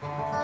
数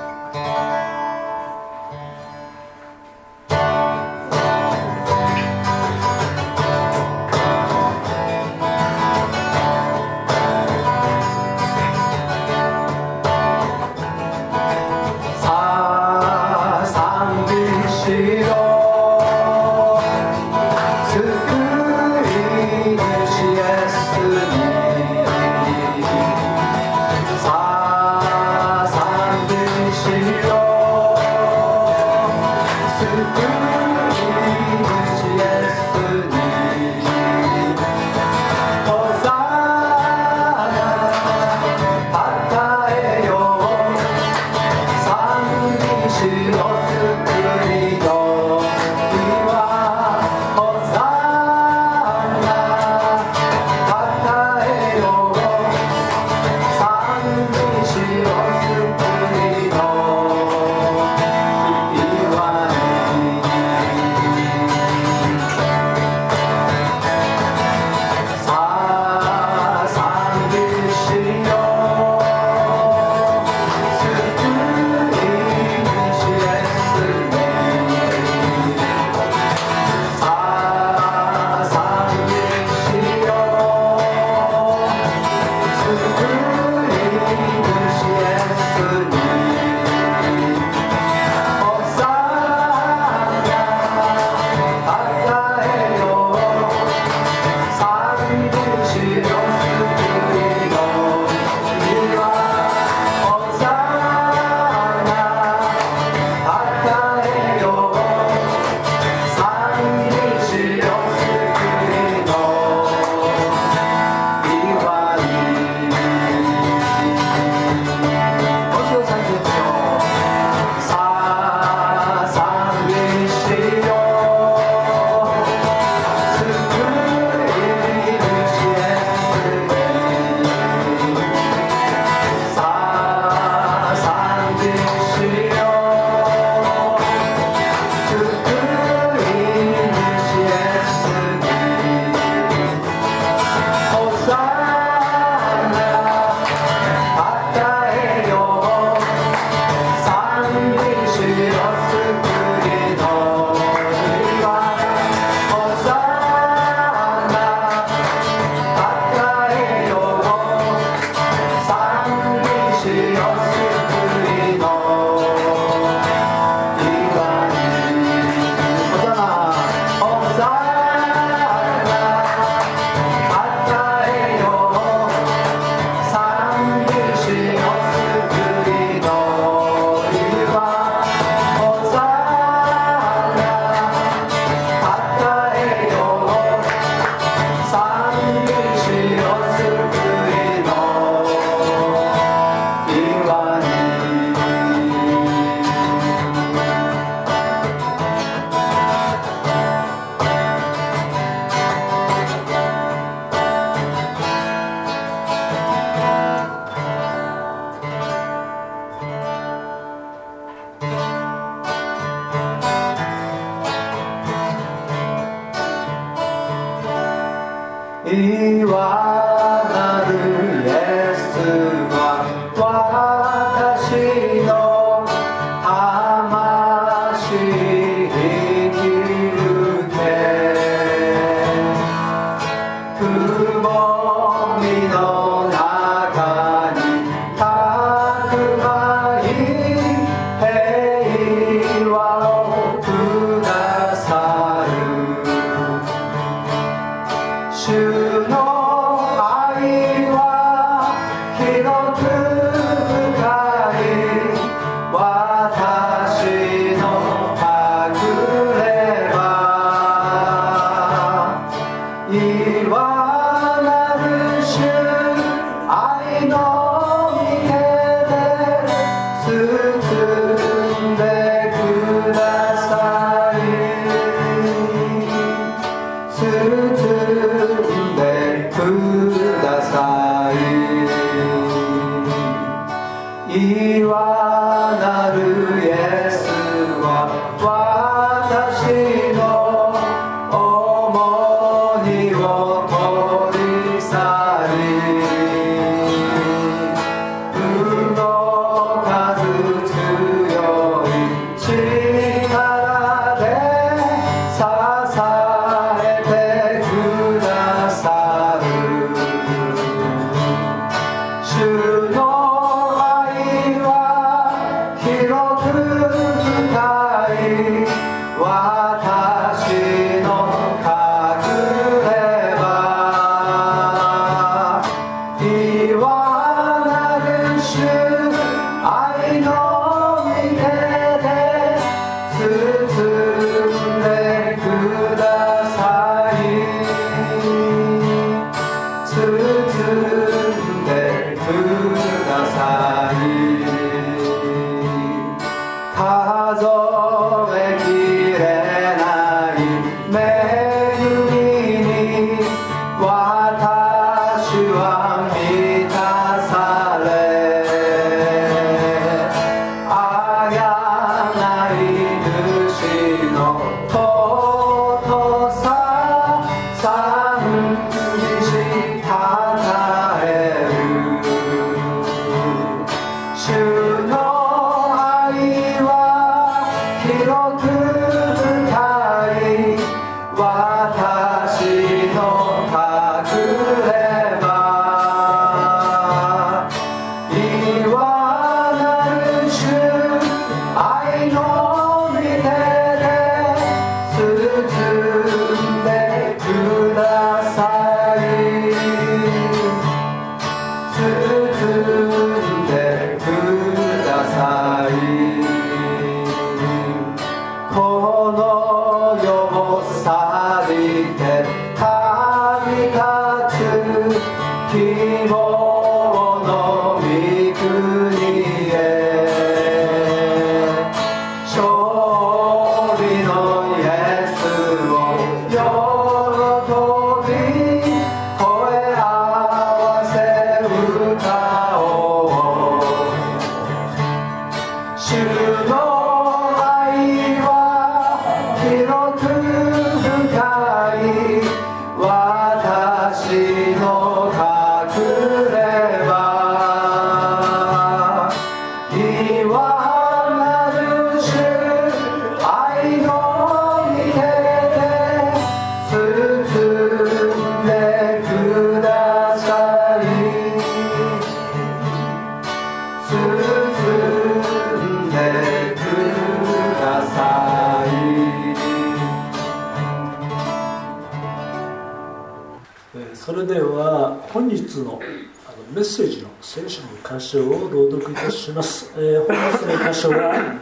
日の箇所は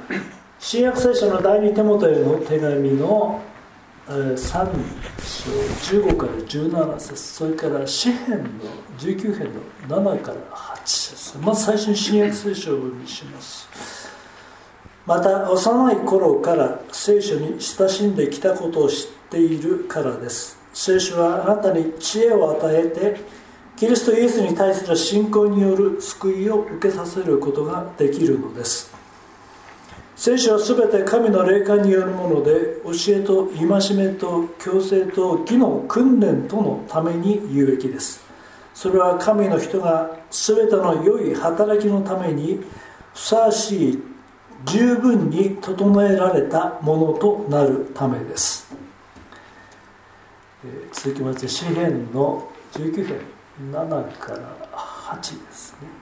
新約聖書の第二手元への手紙の、3章15から17節それから詩編の19編の7から8節。まず最初に新約聖書を読みします。また幼い頃から聖書に親しんできたことを知っているからです。聖書はあなたに知恵を与えてキリストイエスに対する信仰による救いを受けさせることができるのです。聖書は全て神の霊感によるもので教えと戒めと強制と義の訓練とのために有益です。それは神の人が全ての良い働きのためにふさわしい十分に整えられたものとなるためです、えー、続きまして詩篇の19編7から8ですね。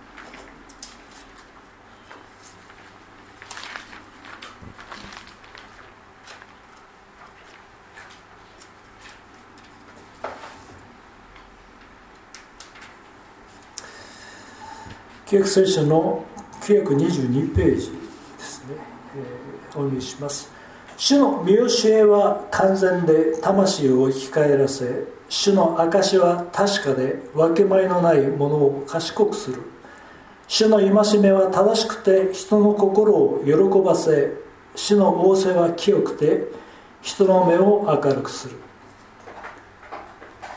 旧約聖書の922ページですね、えー、お読みします。主の見教えは完全で魂を生き返らせ主の証は確かで分け前のないものを賢くする。主の戒めは正しくて人の心を喜ばせ主の仰せは清くて人の目を明るくする。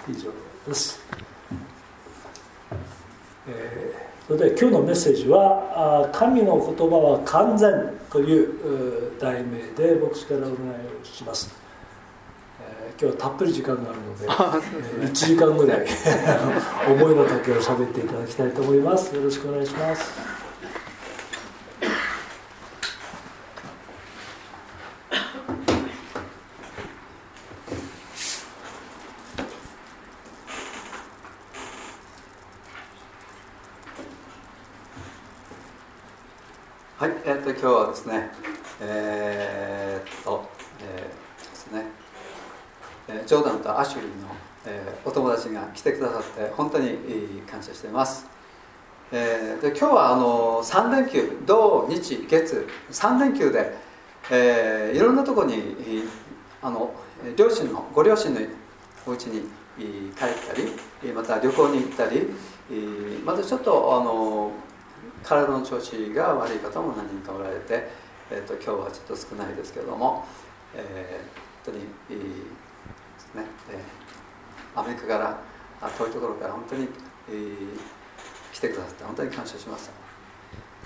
以上です、えー、それで今日のメッセージは「神の言葉は完全」という題名で牧師からお願いをします。今日はたっぷり時間があるので、ね、1時間ぐらい思いの丈を喋っていただきたいと思います。よろしくお願いしますはい、えっと今日はですね、えー、っと、えー、ですね、ジョーダンとアシュリーの、えお友達が来てくださって本当に感謝しています、えで今日はあの3連休土日月3連休で、えー、いろんなところにあの両親のご両親のお家に帰ったりまた旅行に行ったりまたちょっとあの体の調子が悪い方も何人かおられて、えーと、今日はちょっと少ないですけれども、えー、本当にいい、すね、えー、アメリカから遠いところから本当に、えー、来てくださって本当に感謝しました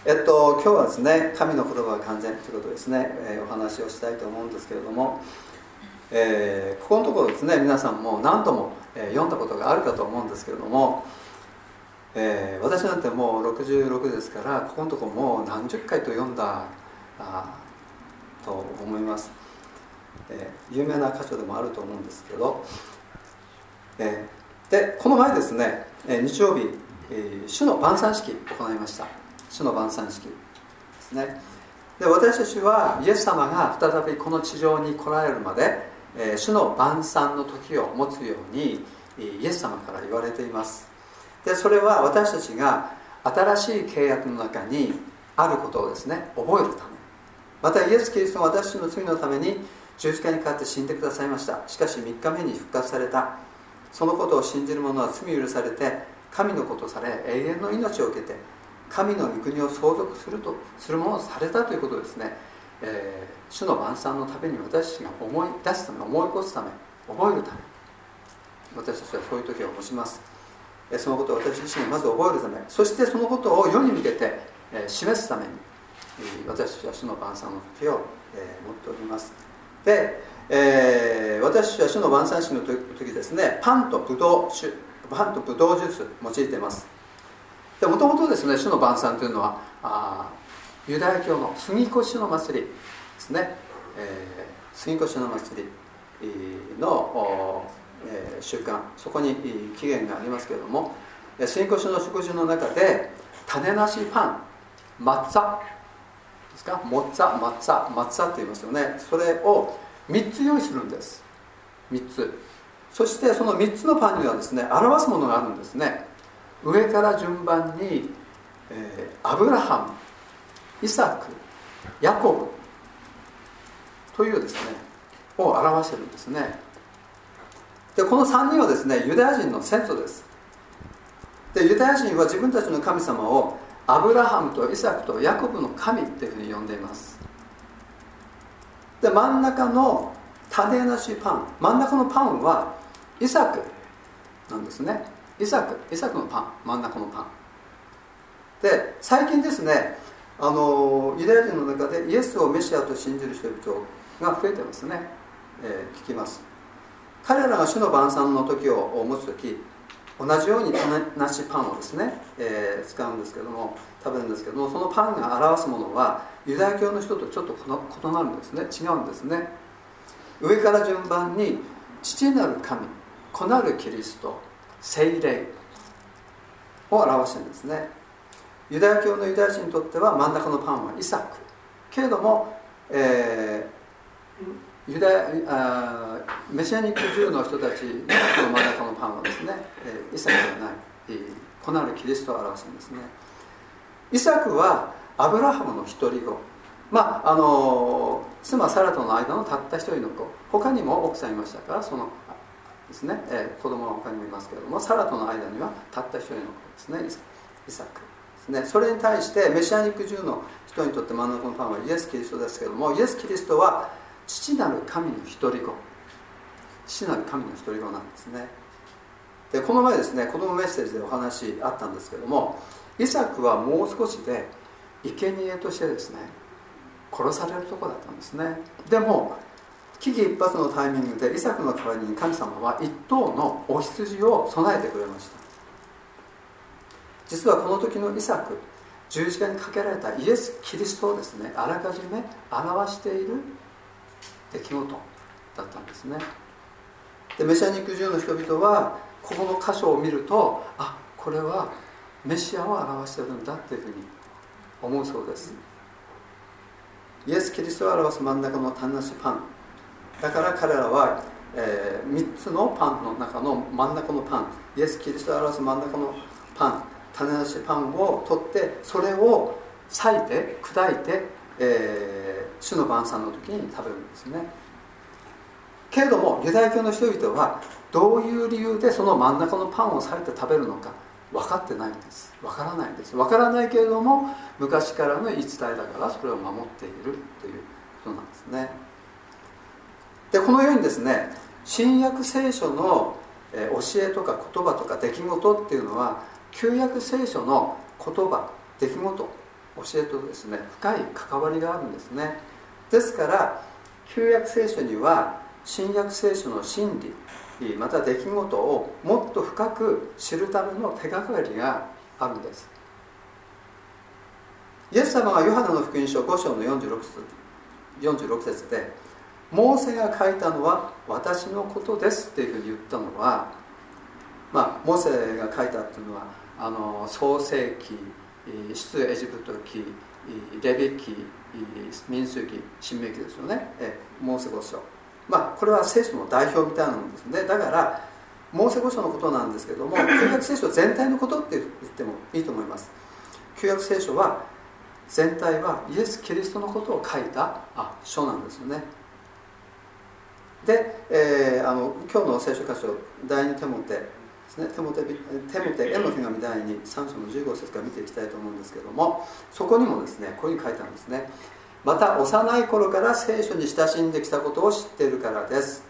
えっと今日はですね神の言葉は完全ということですね、えー、お話をしたいと思うんですけれども、えー、ここのところですね皆さんも何度も、えー、読んだことがあるかと思うんですけれども、えー、私なんてもう66ですからここのとこもう何十回と読んだあと思います。えー、有名な箇所でもあると思うんですけど、えー、でこの前ですね、え、日曜日、え、主の晩餐式行いました。主の晩餐式ですね。で私たちはイエス様が再びこの地上に来られるまで、え、主の晩餐の時を持つようにイエス様から言われています。でそれは私たちが新しい契約の中にあることをですね覚えるため。またイエス・キリストが私の罪のために十字架にかかって死んでくださいました。しかし3日目に復活された。そのことを信じる者は罪許されて神のことされ永遠の命を受けて神の御国を相続するとするものをされたということですね、えー、主の晩餐のために私たちが思い出すため思い起こすため覚えるため私たちはそういう時を持ちます。そのことを私自身がまず覚えるためそしてそのことを世に向けて示すために私たちは主の晩餐の時を持っております。で、えー、私は主の晩餐式の時ですねパンとブドウ酒パンとブドウジュース用いています。もともとですね主の晩餐というのはあユダヤ教の杉越の祭りですね、えー、杉越の祭りの、えー、習慣そこに起源がありますけれども杉越の食事の中で種なしパン抹茶。ですか？抹茶抹茶抹茶って言いますよね。それを3つ用意するんです。3つ。そしてその3つのパンにはですね表すものがあるんですね。上から順番に、えー、アブラハムイサクヤコブというですねを表してるんですね。でこの3人はですねユダヤ人の先祖です。でユダヤ人は自分たちの神様をアブラハムとイサクとヤコブの神っていうふうに呼んでいます。で真ん中の種なしパン真ん中のパンはイサクなんですね。イサクイサクのパン真ん中のパン。で最近ですねあのユダヤ人の中でイエスをメシアと信じる人々が増えてますね、えー、聞きます。彼らが主の晩餐の時を持つ時同じように種なしパンをですね、えー、使うんですけども食べるんですけどもそのパンが表すものはユダヤ教の人とちょっと異なるんですね。違うんですね。上から順番に父なる神子なるキリスト聖霊を表してるんですね。ユダヤ教のユダヤ人にとっては真ん中のパンはイサク。けれども、えー、ユダヤあメシアニックジューの人たちの真ん中のパンはですね、えー、イサクではない子なるキリストを表すんですね。イサクはアブラハムの一人子。まああの妻サラとの間のたった一人の子。他にも奥さんいましたか？らそのですね、えー、子供は他にもいますけれども。サラとの間にはたった一人の子ですねイサクですね。それに対してメシアニック中の人にとって真ん中のパンはイエス・キリストですけれどもイエス・キリストは父なる神の一人子。父なる神の一人子なんですね。でこの前ですね子供メッセージでお話あったんですけどもイサクはもう少しで生贄としてですね殺されるとこだったんですね。でも危機一髪のタイミングでイサクの代わりに神様は一頭のお羊を備えてくれました。実はこの時のイサク十字架にかけられたイエス・キリストをですねあらかじめ表している出来事だったんですね。でメシアニック中の人々はここの箇所を見るとあこれはメシアを表してるんだっていうふうに思うそうです。イエス・キリストを表す真ん中の単なしパン。だから彼らは、えー、3つのパンの中の真ん中のパン。イエス・キリストを表す真ん中のパン。種なしパンを取ってそれを裂いて砕いて、えー、主の晩餐の時に食べるんですね。けれどもユダヤ教の人々はどういう理由でその真ん中のパンを裂いて食べるのか分かってないんです。分からないんです。分からないけれども昔からの言い伝えだからそれを守っているということなんですね。でこのようにですね新約聖書の教えとか言葉とか出来事っていうのは旧約聖書の言葉出来事教えとですね深い関わりがあるんですね。ですから旧約聖書には新約聖書の真理また出来事をもっと深く知るための手がかりがあるんです。イエス様がヨハネの福音書5章の46節 ,46 節で「モーセが書いたのは私のことです」っていうふうに言ったのはまあモーセが書いたっていうのはあの創世記出エジプト記レビ記民数記新明記ですよね。モーセ五書まあこれは聖書の代表みたいなものですね。だからモーセ五書のことなんですけども 旧約聖書全体のことって言ってもいいと思います。旧約聖書は全体はイエス・キリストのことを書いたあ書なんですよね。で、えー、あの今日の聖書箇所第二テモテですね。テモテテモテへの手紙第2 3章の15節から見ていきたいと思うんですけどもそこにもですねこういうふうに書いてあるんですね。また幼い頃から聖書に親しんできたことを知っているからです、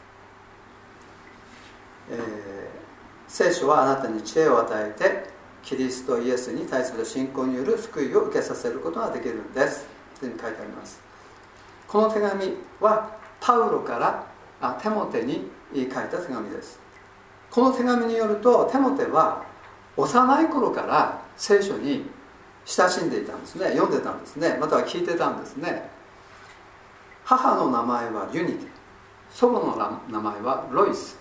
えー、聖書はあなたに知恵を与えてキリストイエスに対する信仰による救いを受けさせることができるんです。というに書いてあります。この手紙はパウロからあテモテに書いた手紙です。この手紙によるとテモテは幼い頃から聖書に親しんでいたんですね。読んでたんですね。または聞いてたんですね。母の名前はユニテ祖母の名前はロイス。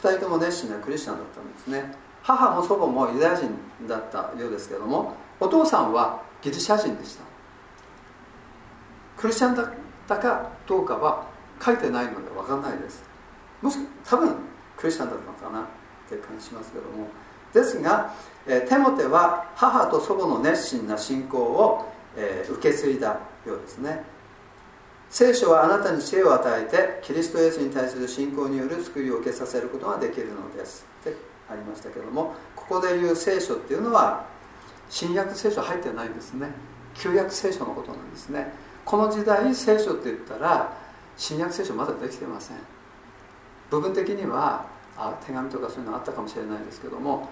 2人とも熱心なクリスチャンだったんですね。母も祖母もユダヤ人だったようですけどもお父さんはギリシャ人でした。クリスチャンだったかどうかは書いてないので分かんないです。もし多分クリスチャンだったのかなって感じしますけども。ですが、えテモテは母と祖母の熱心な信仰を、え受け継いだようですね。聖書はあなたに知恵を与えてキリストイエスに対する信仰による救いを受けさせることができるのです。ってありましたけども。ここで言う聖書っていうのは新約聖書入ってないんですね。旧約聖書のことなんですね。この時代聖書って言ったら新約聖書まだできてません。部分的にはあ手紙とかそういうのあったかもしれないですけども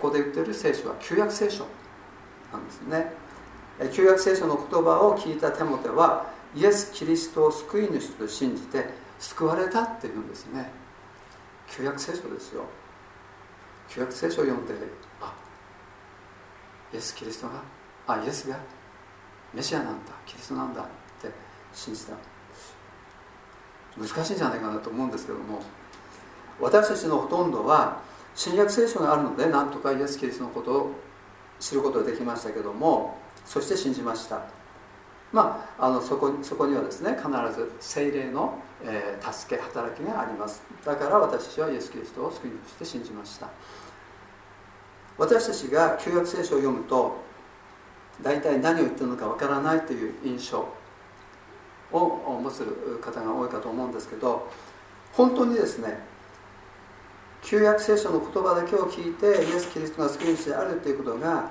ここで言ってる聖書は旧約聖書なんですね。旧約聖書の言葉を聞いたテモテはイエス・キリストを救い主と信じて救われたっていうんですね。旧約聖書ですよ。旧約聖書を読んであイエス・キリストがあイエスがメシアなんだキリストなんだって信じた。難しいんじゃないかなと思うんですけども私たちのほとんどは新約聖書があるのでなんとかイエス・キリストのことを知ることができましたけどもそして信じました。まあ、あのそこそこにはですね必ず精霊の、えー、助け働きがあります。だから私たちはイエス・キリストを救い主として信じました。私たちが旧約聖書を読むと大体何を言ってるのかわからないという印象を持つ方が多いかと思うんですけど本当にですね旧約聖書の言葉だけを聞いてイエス・キリストが救い主であるということが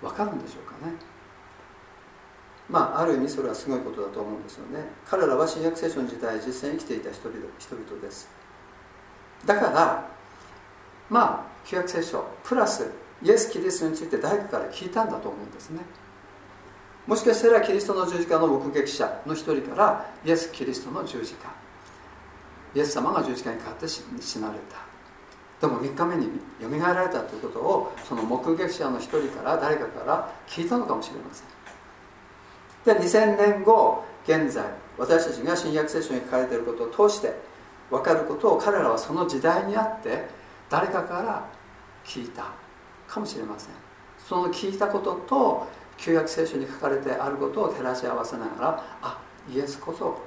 分かるんでしょうかね。まあある意味それはすごいことだと思うんですよね。彼らは新約聖書の時代実際に生きていた人々人々です。だからまあ旧約聖書プラスイエス・キリストについて誰かから聞いたんだと思うんですね。もしかしたらキリストの十字架の目撃者の一人からイエス・キリストの十字架。イエス様が十字架にかかって死なれた。でも3日目によみがえられたということをその目撃者の一人から誰かから聞いたのかもしれません。で2000年後現在私たちが新約聖書に書かれていることを通して分かることを彼らはその時代にあって誰かから聞いたかもしれません。その聞いたことと旧約聖書に書かれてあることを照らし合わせながらあイエスこそ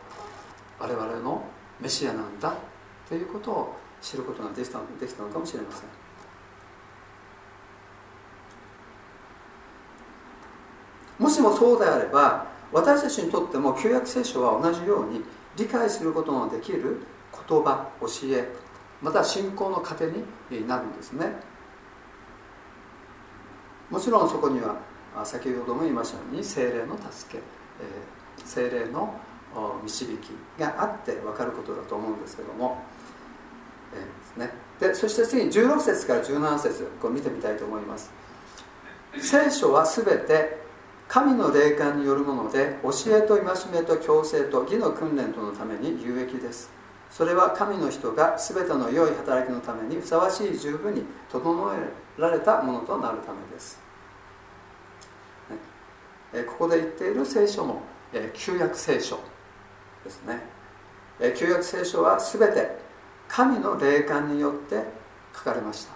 我々のメシアなんだということを知ることができたできたのかもしれません。もしもそうであれば私たちにとっても旧約聖書は同じように理解することのできる言葉教えまた信仰の糧になるんですね。もちろんそこには先ほども言いましたように精霊の助け、えー、精霊の導きがあって分かることだと思うんですけども、ね、でそして次に16節から17節こう見てみたいと思います。聖書は全て神の霊感によるもので教えと戒めと強制と義の訓練とのために有益です。それは神の人が全ての良い働きのためにふさわしい十分に整えられたものとなるためです。ここで言っている聖書も旧約聖書ですね。旧約聖書は全て神の霊感によって書かれました。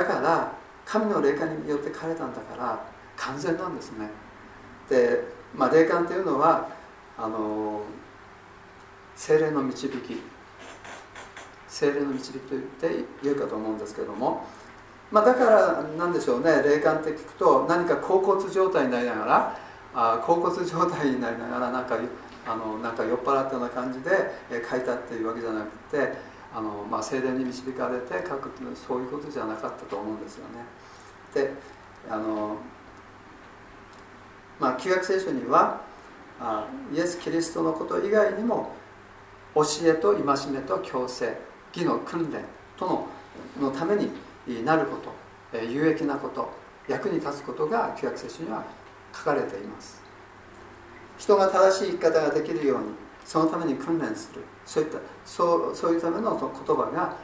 だから神の霊感によって書かれたんだから完全なんですね。で、まあ、霊感というのはあの精霊の導き。精霊の導きと言ってよいかと思うんですけども。まあ、だからなんでしょうね。霊感って聞くと何か恍骨状態になりながらあ恍骨状態になりながらなんかあのなんか酔っ払ったような感じで書いたっていうわけじゃなくてあの、まあ、精霊に導かれて書くっていうのはそういうことじゃなかったと思うんですよね。であのまあ旧約聖書にはあイエス・キリストのこと以外にも教えと戒めと強制義の訓練とののためになること有益なこと役に立つことが旧約聖書には書かれています人が正しい生き方ができるようにそのために訓練する。そういったそうそういうための言葉が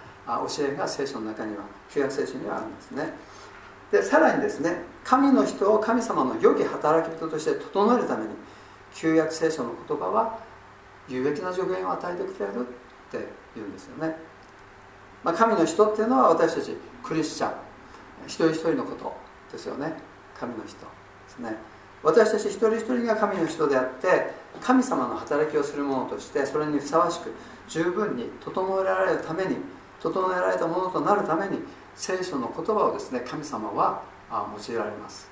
教えが聖書の中には旧約聖書にはあるんですね。でさらにですね神の人を神様の良き働き人として整えるために旧約聖書の言葉は有益な助言を与えてくれるって言うんですよね、まあ、神の人っていうのは私たちクリスチャン一人一人のことですよね。神の人ですね。私たち一人一人が神の人であって神様の働きをする者としてそれにふさわしく十分に整えられるために整えられたものとなるために聖書の言葉をですね神様は用いられます。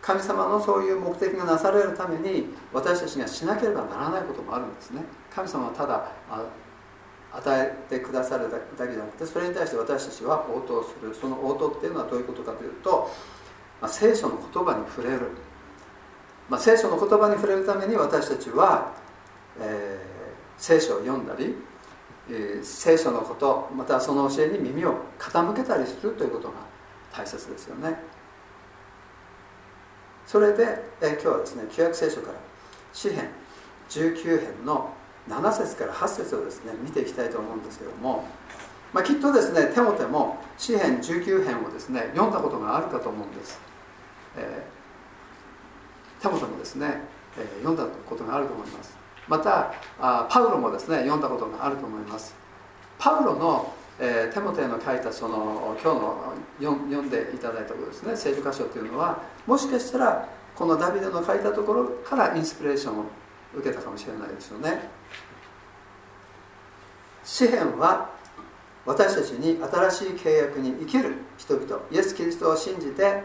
神様のそういう目的がなされるために私たちがしなければならないこともあるんですね。神様はただ与えてくださるだけじゃなくてそれに対して私たちは応答する。その応答っていうのはどういうことかというと、まあ、聖書の言葉に触れる、まあ、聖書の言葉に触れるために私たちは、えー、聖書を読んだり、えー、聖書のことまたその教えに耳を傾けたりするということが大切ですよね。それで、えー、今日はですね旧約聖書から詩編19編の7節から8節をですね見ていきたいと思うんですけども、まあ、きっとですねテモテも詩編19編をですね読んだことがあるかと思うんです、えー、テモテもですね、えー、読んだことがあると思います。またあパウロもですね読んだことがあると思います。パウロの、えー、テモテの書いたその今日の読んでいただいたことですね聖書箇所というのはもしかしたらこのダビデの書いたところからインスピレーションを受けたかもしれないですよね。詩篇は私たちに新しい契約に生きる人々イエス・キリストを信じて、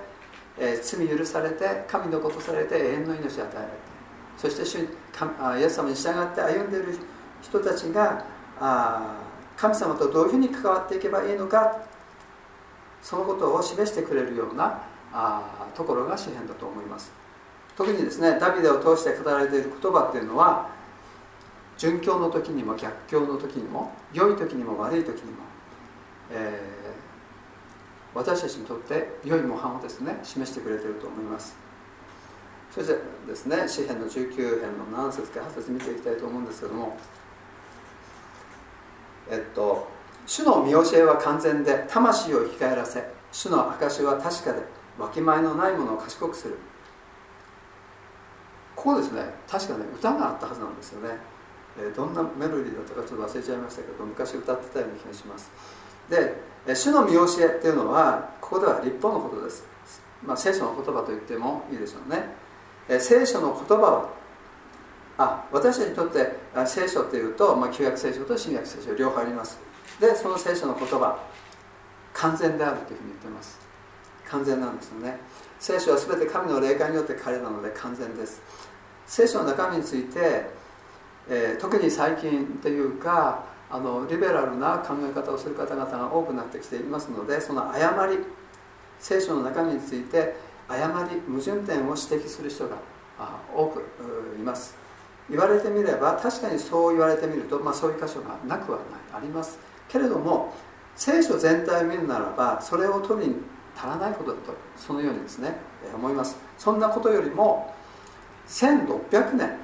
えー、罪許されて神のことされて永遠の命を与えられてそして主イエス様に従って歩んでいる人たちがあ神様とどういうふうに関わっていけばいいのかそのことを示してくれるようなあところが詩篇だと思います。特にですねダビデを通して語られている言葉っていうのは順境の時にも逆境の時にも良い時にも悪い時にも、えー、私たちにとって良い模範をですね示してくれていると思います。そしてですね詩篇の19編の7節から8節見ていきたいと思うんですけどもえっと主の見教えは完全で魂を生き返らせ主の証は確かでわきまえのないものを賢くする。ここですね確かね歌があったはずなんですよね。えどんなメロディーだったかちょっと忘れちゃいましたけど昔歌ってたような気がします。で主の見教えっていうのはここでは立法のことです、まあ、聖書の言葉と言ってもいいでしょうね。聖書の言葉はあ私たちにとって聖書っていうと、まあ、旧約聖書と新約聖書両方あります。でその聖書の言葉完全であるというふうに言ってます。完全なんですよね。聖書は全て神の霊感によって彼なので完全です。聖書の中身についてえー、特に最近というかあのリベラルな考え方をする方々が多くなってきていますのでその誤り聖書の中身について誤り矛盾点を指摘する人が多くいます。言われてみれば確かにそう言われてみると、まあ、そういう箇所がなくはないあります。けれども聖書全体を見るならばそれを取りに足らないことだとそのようにですね思います。そんなことよりも1600年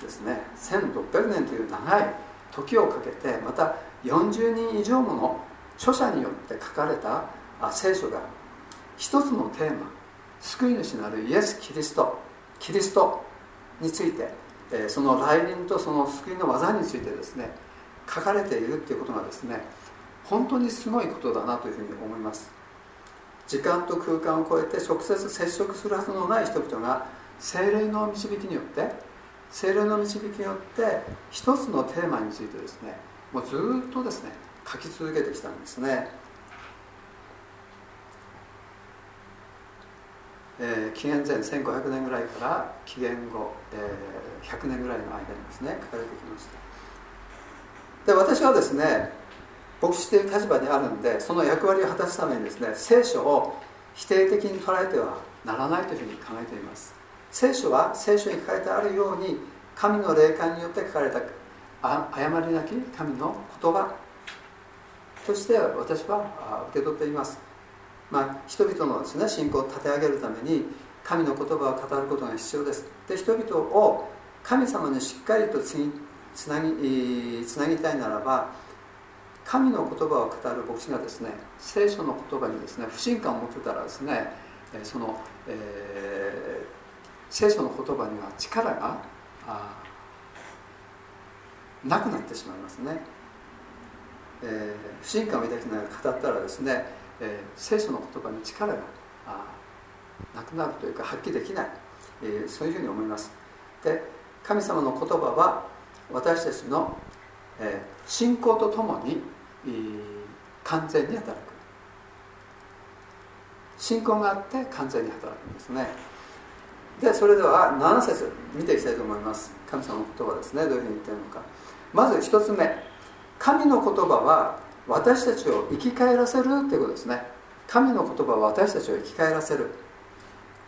ですね。1600年という長い時をかけてまた40人以上もの著者によって書かれた聖書が一つのテーマ救い主なるイエス・キリストキリストについてその来臨とその救いの技についてですね書かれているっていうことがですね本当にすごいことだなというふうに思います。時間と空間を超えて直接接触するはずのない人々が精霊の導きによって精霊の導きによって一つのテーマについてですねもうずっとですね書き続けてきたんですね、えー、紀元前1500年ぐらいから紀元後、えー、100年ぐらいの間にですね書かれてきました。で私はですね牧師という立場にあるんでその役割を果たすためにですね聖書を否定的に捉えてはならないというふうに考えています。聖書は聖書に書いてあるように神の霊感によって書かれた誤りなき神の言葉。として私は受け取っています。まあ、人々のです、ね、信仰を立て上げるために神の言葉を語ることが必要です。で人々を神様にしっかりとつつなぎつなぎたいならば神の言葉を語る牧師がですね聖書の言葉にですね不信感を持ってたらですねその、え、聖書の言葉には力がなくなってしまいますね、えー、不信感を抱きながら語ったらですねえー、聖書の言葉に力がなくなるというか発揮できない、えー、そういうふうに思います。で神様の言葉は私たちの、えー、信仰とともに、えー、完全に働く。信仰があって完全に働くんですね。でそれでは7節見ていきたいと思います。神様の言葉ですね。どういうふうに言ってるのか。まず1つ目。神の言葉は私たちを生き返らせるということですね。神の言葉は私たちを生き返らせる。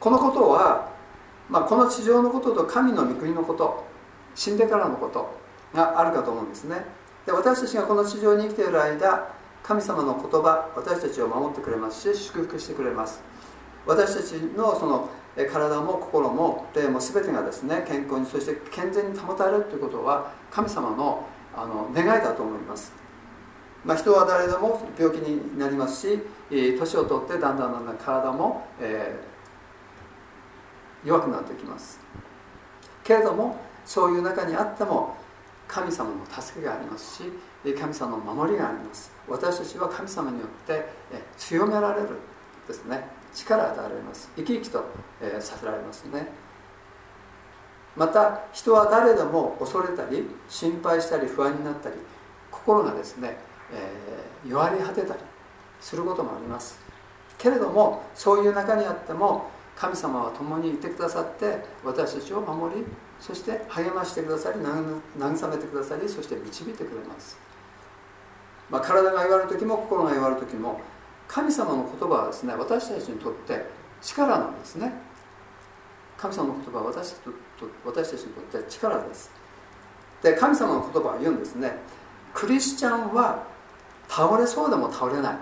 このことは、まあ、この地上のことと神の御国のこと死んでからのことがあるかと思うんですね。で私たちがこの地上に生きている間神様の言葉私たちを守ってくれますし祝福してくれます。私たちのその体も心も霊も全てがですね健康にそして健全に保たれるということは神様のあの願いだと思います。まあ、人は誰でも病気になりますし年を取ってだんだんだんだん体も、えー、弱くなってきます。けれどもそういう中にあっても神様の助けがありますし神様の守りがあります。私たちは神様によって強められるですね。力を与えられます。生き生きと、え、させられますね。また人は誰でも恐れたり心配したり不安になったり心がですねえー、弱り果てたりすることもあります。けれどもそういう中にあっても神様は共にいてくださって私たちを守りそして励ましてくださり慰めてくださりそして導いてくれます、まあ、体が弱る時も心が弱る時も神様の言葉はですね私たちにとって力なんですね。神様の言葉は私たち私たちにとって力です。で神様の言葉は言うんですね。クリスチャンは倒れそうでも倒れない、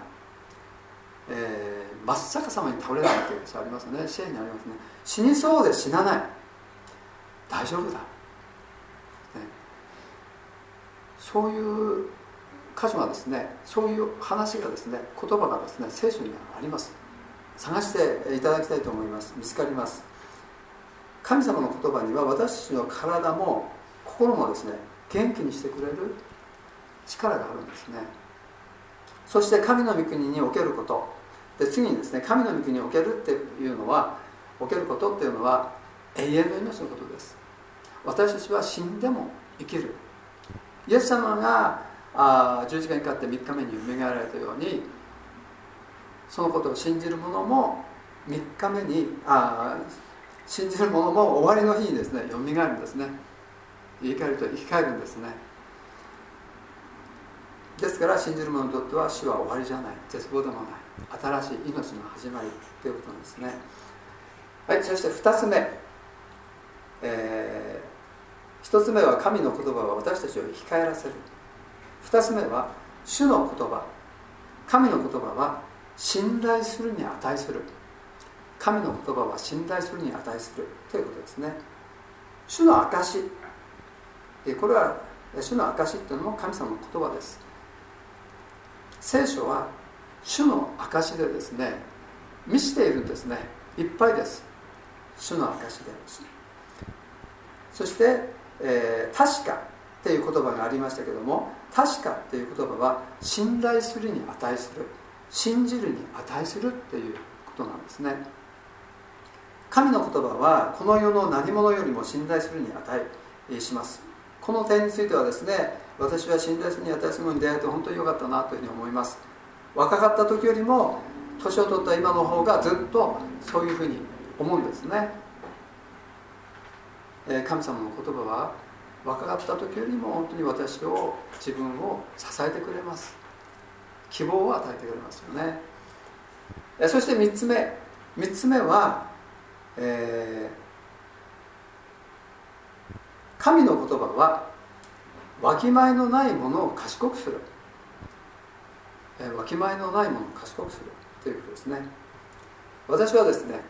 えー、真っ逆さまに倒れないということありますね。支援にありますね。死にそうで死なない。大丈夫だ、ね、そういう箇所がですねそういう話がですね言葉がですね聖書にはあります。探していただきたいと思います。見つかります。神様の言葉には私たちの体も心もですね元気にしてくれる力があるんですね。そして神の御国におけること。で次にですね神の御国におけるっていうのはおけることっていうのは永遠の命のことです。私たちは死んでも生きる。イエス様があ十字架にかかって3日目によみがえられたようにそのことを信じる者も3日目にあ信じる者も終わりの日にですねよみがえるんですね。言い換えると生き返るんですね。ですから信じる者にとっては死は終わりじゃない。絶望でもない。新しい命の始まりということなんですね。はいそして2つ目、えー、1つ目は神の言葉は私たちを生き返らせる。2つ目は主の言葉。神の言葉は信頼するに値する。神の言葉は信頼するに値する。ということですね。主の証これは主の証というのも神様の言葉です。聖書は主の証でですね満ちているんですね。いっぱいです。主の証でそして、えー、確かっていう言葉がありましたけども確かっていう言葉は信頼するに値する信じるに値するっていうことなんですね。神の言葉はこの世の何者よりも信頼するに値します。この点についてはですね私は信頼するに値するのに出会えて本当に良かったなというふうに思います。若かった時よりも年を取った今の方がずっとそういうふうに思うんですね、神様の言葉は若かった時よりも本当に私を自分を支えてくれます。希望を与えてくれますよね。そして3つ目。3つ目は、えー、神の言葉はわきまえのないものを賢くする、えー、わきまえのないものを賢くする。ということですね。私はですね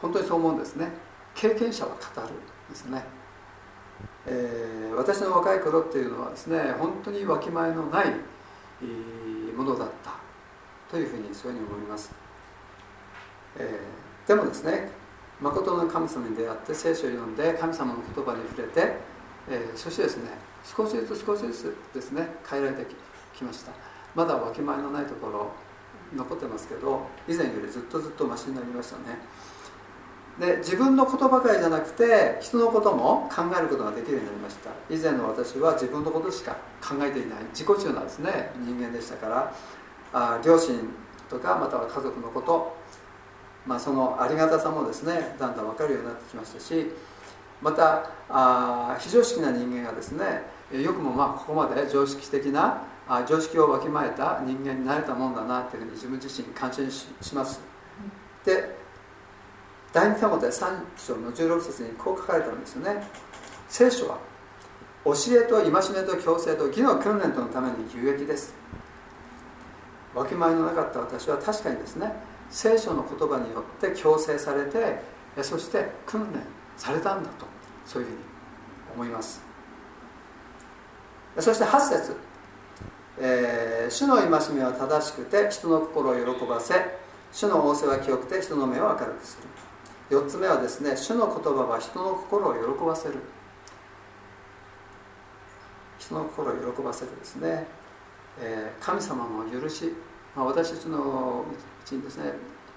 本当にそう思うんですね。経験者は語るですね、えー、私の若い頃っていうのはですね本当にわきまえのないものだったというふうにそういうふうに思います、えー、でもですね誠の神様に出会って聖書を読んで神様の言葉に触れて、えー、そしてですね少しずつ少しずつですね変えられてきました。まだわきまえのないところ残ってますけど以前よりずっとずっとマシになりましたね。で自分の言葉かりじゃなくて人のことも考えることができるようになりました。以前の私は自分のことしか考えていない。自己中なんですね。人間でしたから。あ両親とかまたは家族のこと、まあ、そのありがたさもですねだんだん分かるようになってきましたし。またあ非常識な人間がですねよくもまあここまで常識的なあ常識をわきまえた人間になれたもんだなというふうに自分自身感心します。で第二手モて3章の16節にこう書かれたんですよね。聖書は教えと戒めと強制と義の訓練とのために有益です。わきまえのなかった私は確かにですね聖書の言葉によって強制されてそして訓練されたんだとそういうふうに思います。そして8節、えー、主の戒めは正しくて人の心を喜ばせ主の仰せは清くて人の目を明るくする。4つ目はですね主の言葉は人の心を喜ばせる。人の心を喜ばせるですね、えー、神様の許し、まあ、私たちのうちにですね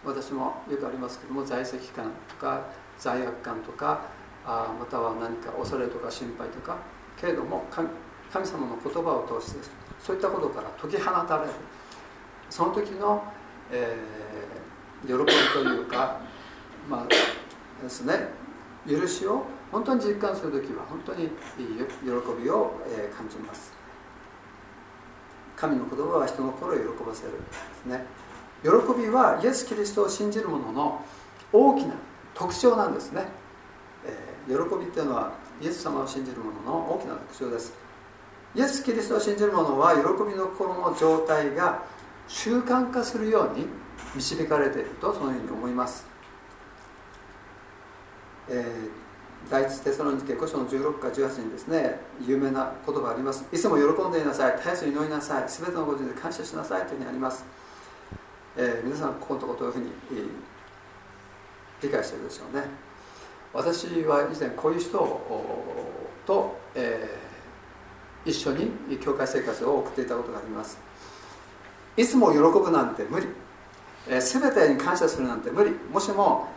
私もよくありますけども在籍感とか罪悪感とかあまたは何か恐れとか心配とかけれども神様の言葉を通してそういったことから解き放たれる。その時の、えー、喜びというかまあですね。許しを本当に実感する時は本当に喜びを、感じます。神の言葉は人の心を喜ばせるですね。喜びはイエス・キリストを信じる者の大きな特徴なんですね、えー、喜びっていうのはイエス様を信じる者の大きな特徴です。イエス・キリストを信じる者は喜びの心の状態が習慣化するように導かれているとそのように思います、えー、第一テサロニケ5章の16か18にですね有名な言葉あります。いつも喜んでいなさい。絶えず祈りなさい。全てのことで感謝しなさいというふうにあります、えー、皆さんここのところどういうふうに、理解してるでしょうね。私は以前こういう人と、えー、一緒に教会生活を送っていたことがあります。いつも喜ぶなんて無理、えー、全てに感謝するなんて無理。もしも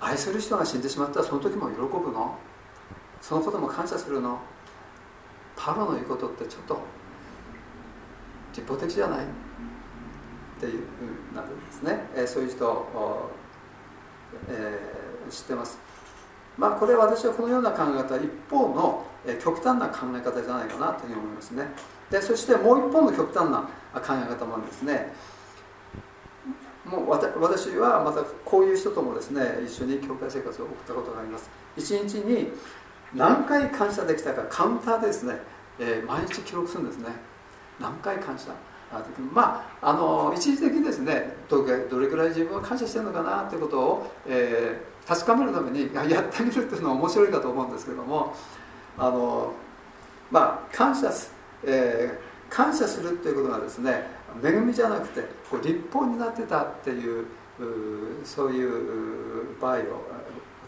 愛する人が死んでしまったらその時も喜ぶの？そのことも感謝するの？パロの言うことってちょっと一方的じゃない？っていうなるんですね、えー、そういう人えー、知ってます。まあこれ私はこのような考え方一方の、え、極端な考え方じゃないかなというふうに思いますね。でそしてもう一方の極端な考え方もですね。もう私はまたこういう人ともですね一緒に教会生活を送ったことがあります。一日に何回感謝できたかカウンターでですね、えー、毎日記録するんですね。何回感謝。まああの一時的にですねどれくらい自分は感謝してるのかなということを、えー、確かめるためにやってみるっていうのは面白いかと思うんですけどもあのまあ感謝す、えー、感謝するっていうことがですね恵みじゃなくてこう立法になってたっていうそういう場合を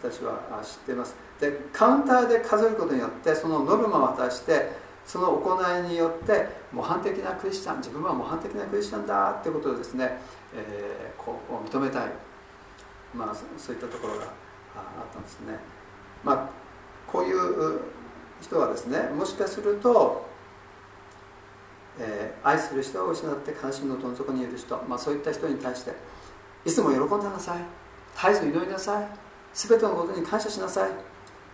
私は知っています。でカウンターで数えることによってそのノルマを渡してその行いによって模範的なクリスチャン自分は模範的なクリスチャンだっていうことをですね、えー、こう認めたい、まあ、そういったところがあったんですね、まあ、こういう人はですねもしかすると、えー、愛する人を失って悲しみのどん底にいる人、まあ、そういった人に対していつも喜んでなさい。絶えず祈りなさい。全てのことに感謝しなさい。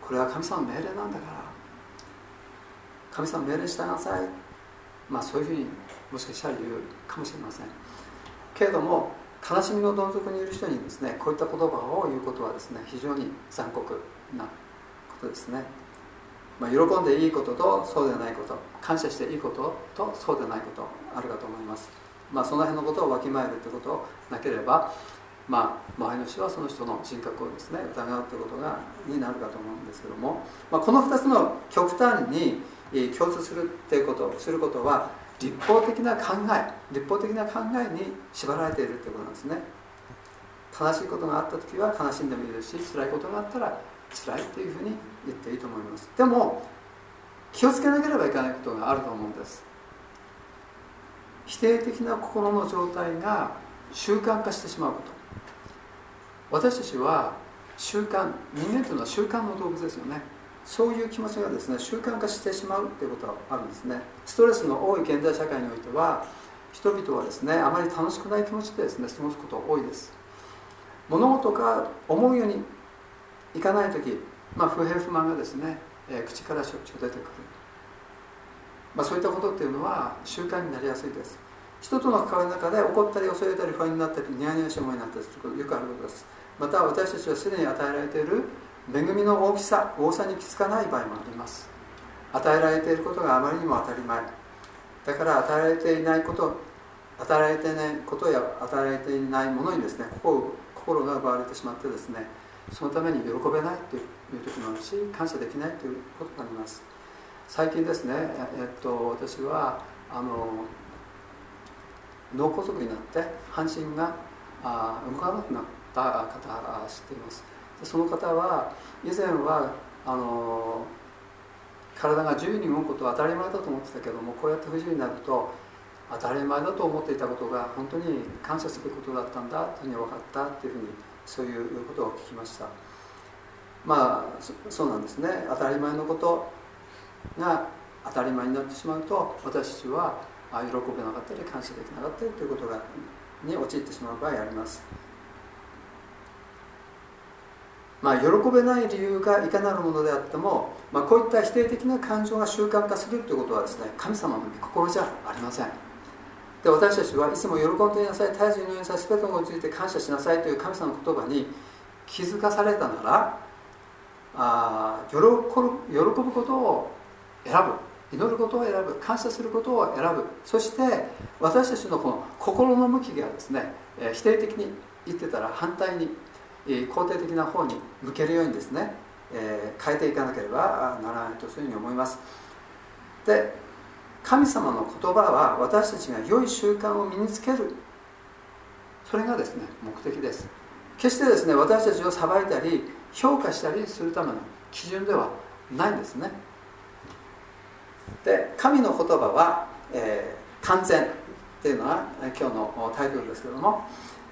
これは神様の命令なんだから。神様の命令に従なさい。まあそういうふうにもしかしたら言うかもしれません。けれども悲しみのどん底にいる人にですねこういった言葉を言うことはですね非常に残酷なことですね、まあ、喜んでいいこととそうでないこと感謝していいこととそうでないことあるかと思います。まあその辺のことをわきまえるということなければまあ、周りの人はその人の人格をですね疑うということがになるかと思うんですけども、まあ、この2つの極端に共通するっていうことすることは立法的な考え立法的な考えに縛られているということなんですね。悲しいことがあった時は悲しんでもいいですし辛いことがあったら辛いっていうふうに言っていいと思います。でも気をつけなければいけないことがあると思うんです。否定的な心の状態が習慣化してしまうこと。私たちは習慣人間というのは習慣の動物ですよね。そういう気持ちがですね習慣化してしまうということがあるんですね。ストレスの多い現代社会においては人々はですねあまり楽しくない気持ちでですね過ごすことが多いです。物事が思うようにいかない時、まあ、不平不満がですね、えー、口からしょっちゅう出てくる、まあ、そういったことっていうのは習慣になりやすいです。人との関わりの中で怒ったり恐れたり不安になったりニヤニヤし思いになったりすることよくあることです。また私たちはすでに与えられている恵みの大きさ多さに気づかない場合もあります。与えられていることがあまりにも当たり前。だから与えられていないこと与えられていないことや与えられていないものにですね心心が奪われてしまってですねそのために喜べないという時もあるし感謝できないということがあります。最近ですね、えっと、私はあの脳梗塞になって半身があ動かなくなった方知っています。その方は以前はあの体が自由に動くことは当たり前だと思ってたけどもこうやって不自由になると当たり前だと思っていたことが本当に感謝すべきことだったんだというふうに分かったというふうにそういうことを聞きました。まあそうなんですね。当たり前のことが当たり前になってしまうと私たちは喜べなかったり感謝できなかったりということがに陥ってしまう場合あります。まあ、喜べない理由がいかなるものであっても、まあ、こういった否定的な感情が習慣化するということはですね神様の御心じゃありません。で私たちはいつも喜んでいなさい絶えずになさい全てのことについて感謝しなさいという神様の言葉に気づかされたならあ喜ぶ喜ぶことを選ぶ。祈ることを選ぶ。感謝することを選ぶ。そして私たちのこの心の向きがですね否定的に言ってたら反対に肯定的な方に向けるようにですね、え変えていかなければならないというふうに思います。で神様の言葉は私たちが良い習慣を身につける。それがですね目的です。決してですね私たちを裁いたり評価したりするための基準ではないんですね。で神の言葉は、えー、完全っていうのは今日のタイトルですけども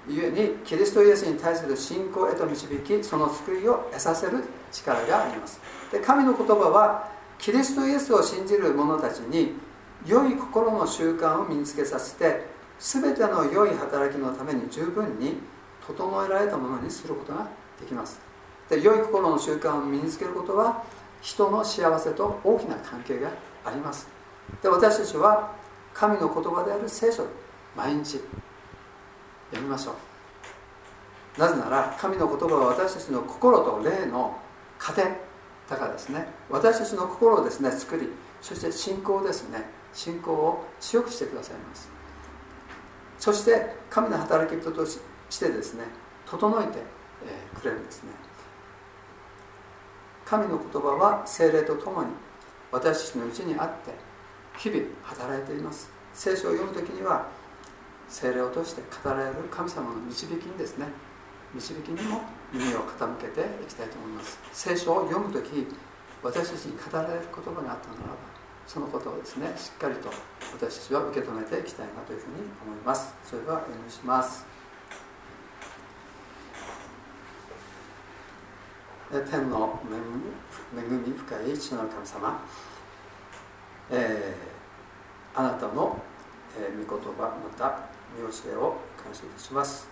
故にキリストイエスに対する信仰へと導きその救いを得させる力があります。で神の言葉はキリストイエスを信じる者たちに良い心の習慣を身につけさせて全ての良い働きのために十分に整えられたものにすることができます。で良い心の習慣を身につけることは人の幸せと大きな関係があります。で私たちは神の言葉である聖書毎日読みましょう。なぜなら神の言葉は私たちの心と霊の糧だからですね。私たちの心をですね作りそして信仰ですね信仰を強くしてくださいます。そして神の働き人としてですね整えてくれるんですね。神の言葉は精霊とともに私たちのうちにあって日々働いています。聖書を読む時には精霊を通して語られる神様の導きにですね導きにも耳を傾けていきたいと思います。聖書を読む時私たちに語られる言葉があったならばそのことをですねしっかりと私たちは受け止めていきたいなというふうに思います。それではお願いします。天の恵み深い父の神様、えー、あなたの、えー、御言葉また見教えを感謝いたします。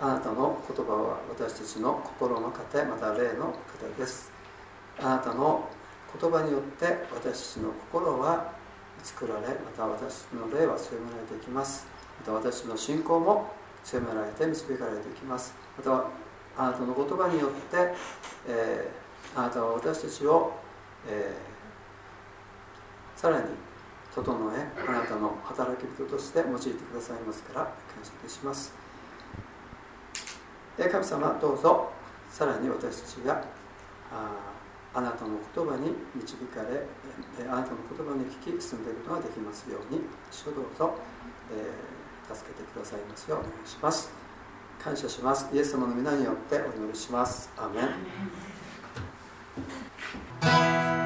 あなたの言葉は私たちの心の糧また霊の糧です。あなたの言葉によって私たちの心は作られまた私の霊は強められていきます。また私の信仰も強められて導かれていきます。またあなたの言葉によって、えー、あなたは私たちを、えー、さらに整えあなたの働き人として用いてくださいますから感謝いたします。神様どうぞさらに私たちがあなたの言葉に導かれあなたの言葉に聞き進んでいくことができますように主どうぞ、えー、助けてくださいますようお願いします。感謝します。イエス様の皆によってお祈りします。アーメン。